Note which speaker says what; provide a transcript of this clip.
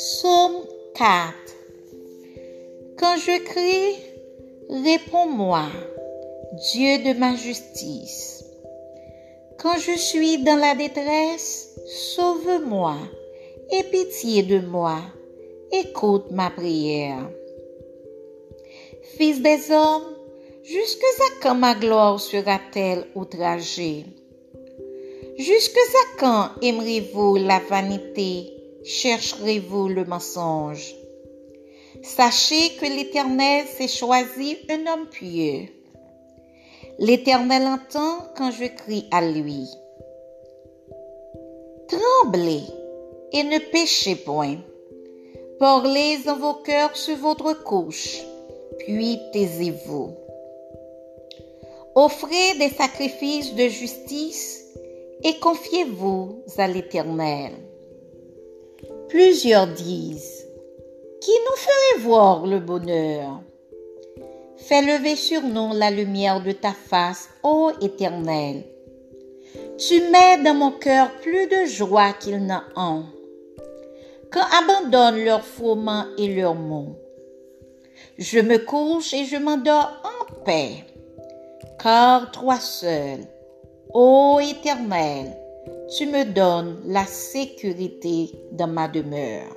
Speaker 1: Psaume 4 Quand je crie, réponds-moi, Dieu de ma justice. Quand je suis dans la détresse, sauve-moi, aie pitié de moi, écoute ma prière. Fils des hommes, jusque à quand ma gloire sera-t-elle outragée? Jusque à quand aimerez-vous la vanité? Chercherez-vous le mensonge? Sachez que l'Éternel s'est choisi un homme pieux. L'Éternel entend quand je crie à lui. Tremblez et ne péchez point. Parlez dans vos cœurs sur votre couche, puis taisez-vous. Offrez des sacrifices de justice et confiez-vous à l'Éternel. Plusieurs disent, Qui nous ferait voir le bonheur? Fais lever sur nous la lumière de ta face, ô Éternel. Tu mets dans mon cœur plus de joie qu'ils n'en ont. Quand abandonnent leurs et leurs mots. Je me couche et je m'endors en paix, car toi seul, ô Éternel, tu me donnes la sécurité dans ma demeure.